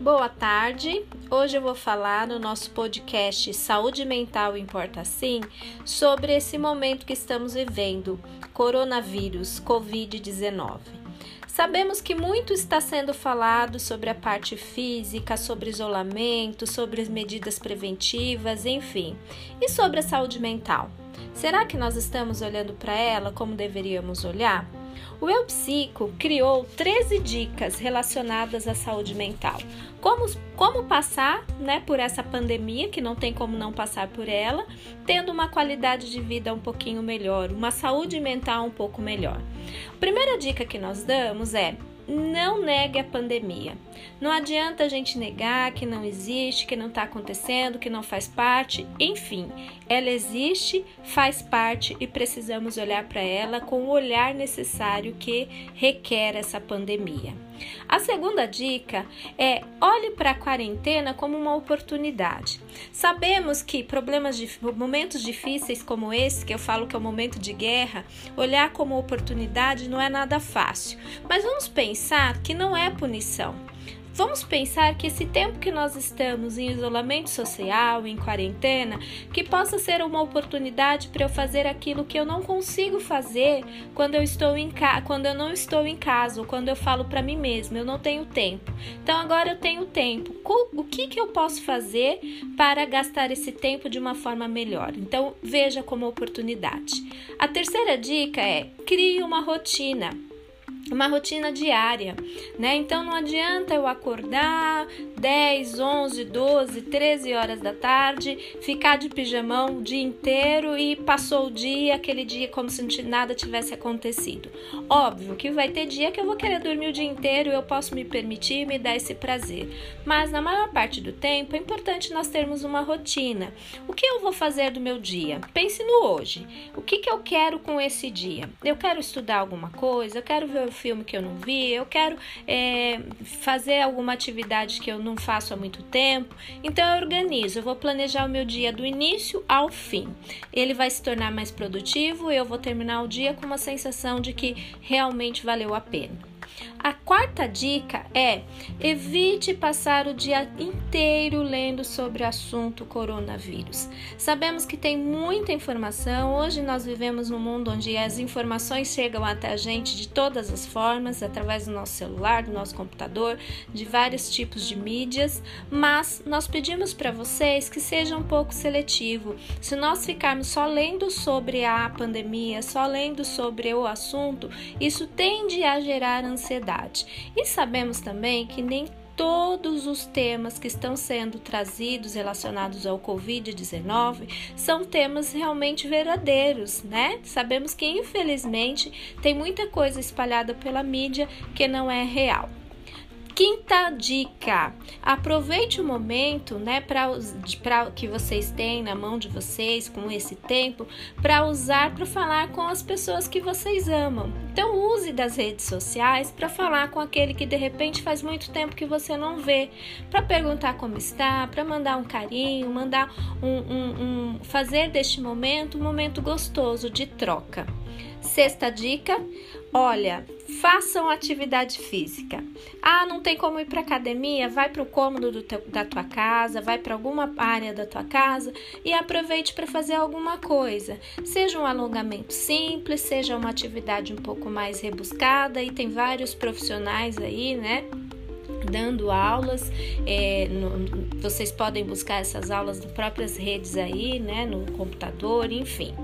Boa tarde. Hoje eu vou falar no nosso podcast Saúde Mental Importa Sim sobre esse momento que estamos vivendo, coronavírus, Covid-19. Sabemos que muito está sendo falado sobre a parte física, sobre isolamento, sobre as medidas preventivas, enfim, e sobre a saúde mental. Será que nós estamos olhando para ela como deveríamos olhar? O Eu Psico criou 13 dicas relacionadas à saúde mental. Como, como passar né, por essa pandemia, que não tem como não passar por ela, tendo uma qualidade de vida um pouquinho melhor, uma saúde mental um pouco melhor. Primeira dica que nós damos é não negue a pandemia. Não adianta a gente negar que não existe, que não está acontecendo, que não faz parte. Enfim, ela existe, faz parte e precisamos olhar para ela com o olhar necessário que requer essa pandemia. A segunda dica é olhe para a quarentena como uma oportunidade. Sabemos que problemas de momentos difíceis como esse, que eu falo que é o momento de guerra, olhar como oportunidade não é nada fácil. Mas vamos pensar que não é punição. Vamos pensar que esse tempo que nós estamos em isolamento social, em quarentena, que possa ser uma oportunidade para eu fazer aquilo que eu não consigo fazer quando eu estou em ca... quando eu não estou em casa, ou quando eu falo para mim mesma, eu não tenho tempo. Então agora eu tenho tempo. O que que eu posso fazer para gastar esse tempo de uma forma melhor? Então veja como oportunidade. A terceira dica é crie uma rotina uma rotina diária, né? Então não adianta eu acordar 10, 11, 12, 13 horas da tarde, ficar de pijamão o dia inteiro e passou o dia, aquele dia como se nada tivesse acontecido. Óbvio que vai ter dia que eu vou querer dormir o dia inteiro e eu posso me permitir me dar esse prazer, mas na maior parte do tempo é importante nós termos uma rotina. O que eu vou fazer do meu dia? Pense no hoje. O que, que eu quero com esse dia? Eu quero estudar alguma coisa, eu quero ver filme que eu não vi, eu quero é, fazer alguma atividade que eu não faço há muito tempo. Então eu organizo, eu vou planejar o meu dia do início ao fim. Ele vai se tornar mais produtivo e eu vou terminar o dia com uma sensação de que realmente valeu a pena. A quarta dica é: evite passar o dia inteiro lendo sobre o assunto coronavírus. Sabemos que tem muita informação. Hoje nós vivemos num mundo onde as informações chegam até a gente de todas as formas, através do nosso celular, do nosso computador, de vários tipos de mídias, mas nós pedimos para vocês que seja um pouco seletivo. Se nós ficarmos só lendo sobre a pandemia, só lendo sobre o assunto, isso tende a gerar ansiedade. E sabemos também que nem todos os temas que estão sendo trazidos relacionados ao Covid-19 são temas realmente verdadeiros, né? Sabemos que infelizmente tem muita coisa espalhada pela mídia que não é real. Quinta dica: aproveite o momento, né, para que vocês têm na mão de vocês com esse tempo para usar para falar com as pessoas que vocês amam. Então use das redes sociais para falar com aquele que de repente faz muito tempo que você não vê, para perguntar como está, para mandar um carinho, mandar um, um, um fazer deste momento um momento gostoso de troca. Sexta dica: olha, façam atividade física. Ah, não tem como ir para academia? Vai para o cômodo teu, da tua casa, vai para alguma área da tua casa e aproveite para fazer alguma coisa. Seja um alongamento simples, seja uma atividade um pouco mais rebuscada e tem vários profissionais aí, né? Dando aulas. É, no, vocês podem buscar essas aulas nas próprias redes aí, né, no computador, enfim.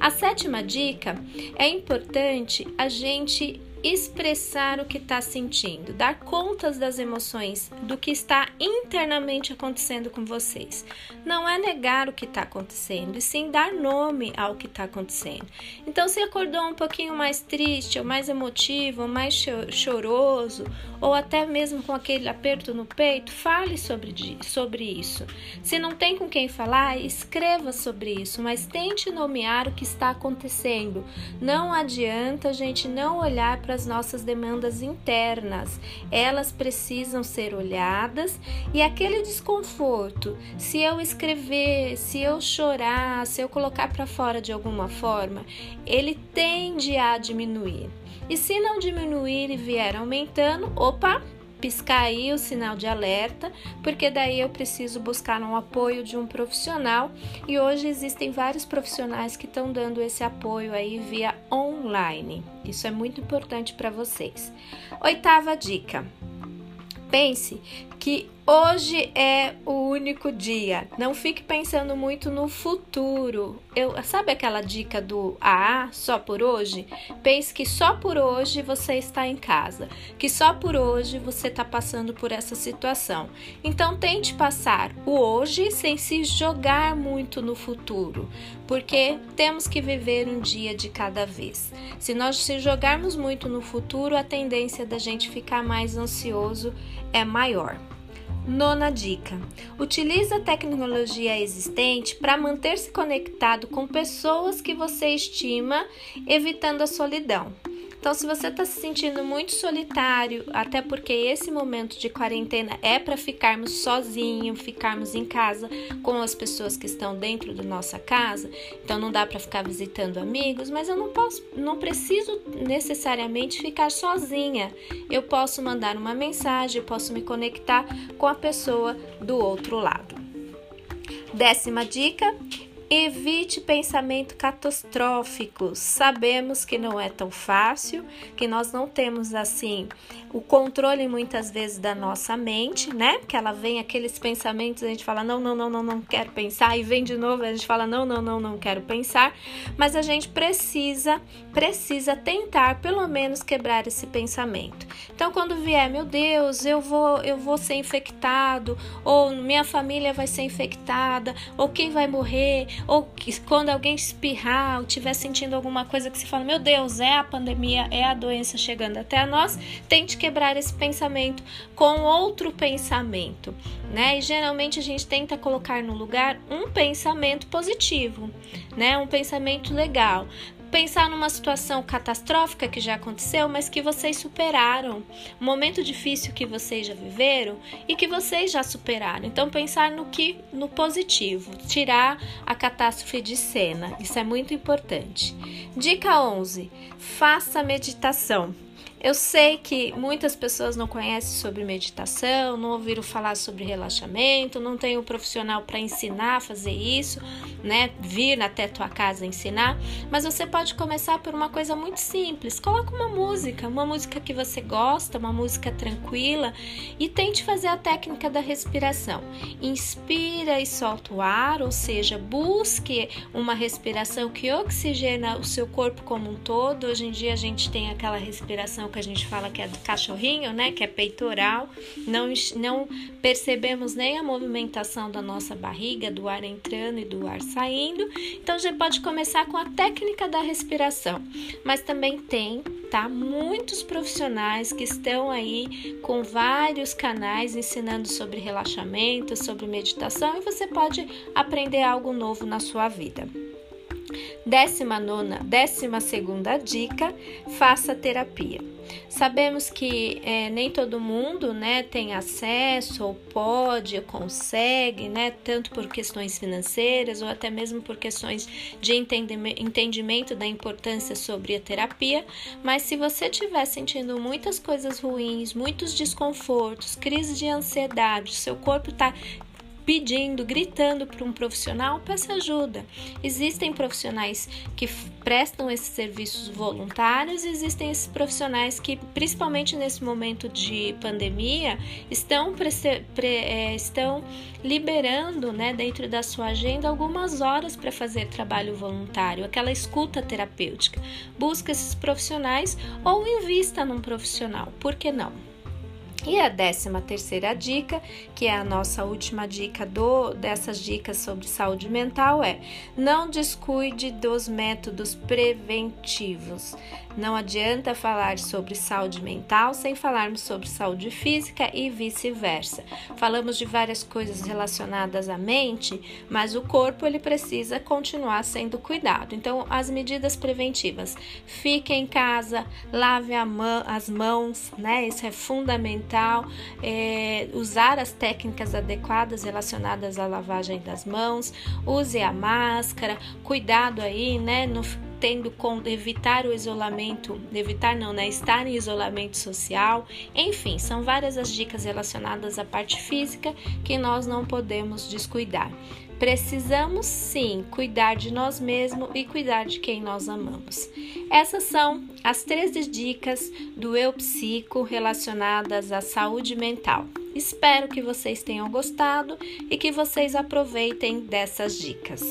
A sétima dica é importante a gente expressar o que está sentindo, dar contas das emoções, do que está internamente acontecendo com vocês. Não é negar o que está acontecendo, e sim dar nome ao que está acontecendo. Então, se acordou um pouquinho mais triste, ou mais emotivo, ou mais choroso, ou até mesmo com aquele aperto no peito, fale sobre, sobre isso. Se não tem com quem falar, escreva sobre isso, mas tente nomear o que está acontecendo. Não adianta a gente não olhar para para as nossas demandas internas. Elas precisam ser olhadas e aquele desconforto, se eu escrever, se eu chorar, se eu colocar para fora de alguma forma, ele tende a diminuir. E se não diminuir e vier aumentando, opa, piscar aí o sinal de alerta, porque daí eu preciso buscar um apoio de um profissional e hoje existem vários profissionais que estão dando esse apoio aí via online. Isso é muito importante para vocês. Oitava dica. Pense que Hoje é o único dia. Não fique pensando muito no futuro. Eu, sabe aquela dica do AA, só por hoje? Pense que só por hoje você está em casa, que só por hoje você está passando por essa situação. Então tente passar o hoje sem se jogar muito no futuro, porque temos que viver um dia de cada vez. Se nós se jogarmos muito no futuro, a tendência da gente ficar mais ansioso é maior. Nona dica: utilize a tecnologia existente para manter-se conectado com pessoas que você estima, evitando a solidão. Então, se você está se sentindo muito solitário, até porque esse momento de quarentena é para ficarmos sozinhos, ficarmos em casa com as pessoas que estão dentro da nossa casa, então não dá para ficar visitando amigos, mas eu não posso, não preciso necessariamente ficar sozinha. Eu posso mandar uma mensagem, posso me conectar com a pessoa do outro lado. Décima dica: Evite pensamento catastróficos. Sabemos que não é tão fácil, que nós não temos assim o controle muitas vezes da nossa mente, né? Que ela vem aqueles pensamentos, a gente fala não, não, não, não, não quero pensar e vem de novo, a gente fala não, não, não, não quero pensar, mas a gente precisa, precisa tentar pelo menos quebrar esse pensamento. Então, quando vier, meu Deus, eu vou, eu vou ser infectado, ou minha família vai ser infectada, ou quem vai morrer, ou que, quando alguém espirrar, ou estiver sentindo alguma coisa que se fala, meu Deus, é a pandemia, é a doença chegando até nós, tente quebrar esse pensamento com outro pensamento, né? E geralmente a gente tenta colocar no lugar um pensamento positivo, né? Um pensamento legal pensar numa situação catastrófica que já aconteceu, mas que vocês superaram, um momento difícil que vocês já viveram e que vocês já superaram. Então pensar no que no positivo, tirar a catástrofe de cena. Isso é muito importante. Dica 11: faça meditação. Eu sei que muitas pessoas não conhecem sobre meditação, não ouviram falar sobre relaxamento, não tem um profissional para ensinar a fazer isso, né? Vir até tua casa ensinar, mas você pode começar por uma coisa muito simples. Coloca uma música, uma música que você gosta, uma música tranquila e tente fazer a técnica da respiração. Inspira e solta o ar, ou seja, busque uma respiração que oxigena o seu corpo como um todo. Hoje em dia a gente tem aquela respiração que a gente fala que é do cachorrinho, né? Que é peitoral. Não, não percebemos nem a movimentação da nossa barriga, do ar entrando e do ar saindo. Então já pode começar com a técnica da respiração. Mas também tem, tá? Muitos profissionais que estão aí com vários canais ensinando sobre relaxamento, sobre meditação e você pode aprender algo novo na sua vida. Décima nona, décima segunda dica: faça terapia. Sabemos que é, nem todo mundo né, tem acesso ou pode, ou consegue, né, tanto por questões financeiras ou até mesmo por questões de entendimento da importância sobre a terapia. Mas se você estiver sentindo muitas coisas ruins, muitos desconfortos, crise de ansiedade, seu corpo está pedindo, gritando para um profissional, peça ajuda. Existem profissionais que prestam esses serviços voluntários, existem esses profissionais que, principalmente nesse momento de pandemia, estão, é, estão liberando né, dentro da sua agenda algumas horas para fazer trabalho voluntário, aquela escuta terapêutica. Busca esses profissionais ou invista num profissional, por que não? E a décima terceira dica, que é a nossa última dica do dessas dicas sobre saúde mental, é não descuide dos métodos preventivos. Não adianta falar sobre saúde mental sem falarmos sobre saúde física e vice-versa. Falamos de várias coisas relacionadas à mente, mas o corpo ele precisa continuar sendo cuidado. Então, as medidas preventivas: fique em casa, lave mão, as mãos, né? Isso é fundamental. É, usar as técnicas adequadas relacionadas à lavagem das mãos, use a máscara, cuidado aí, né? No, tendo com evitar o isolamento, evitar não, né? Estar em isolamento social. Enfim, são várias as dicas relacionadas à parte física que nós não podemos descuidar. Precisamos sim cuidar de nós mesmos e cuidar de quem nós amamos. Essas são as 13 dicas do Eu Psico relacionadas à saúde mental. Espero que vocês tenham gostado e que vocês aproveitem dessas dicas.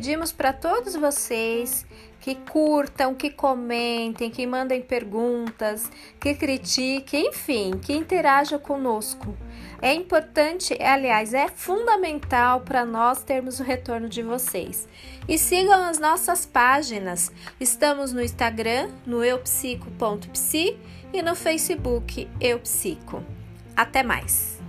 Pedimos para todos vocês que curtam, que comentem, que mandem perguntas, que critiquem, enfim, que interajam conosco. É importante, aliás, é fundamental para nós termos o retorno de vocês. E sigam as nossas páginas. Estamos no Instagram, no eupsico.psi e no Facebook Eupsico. Até mais!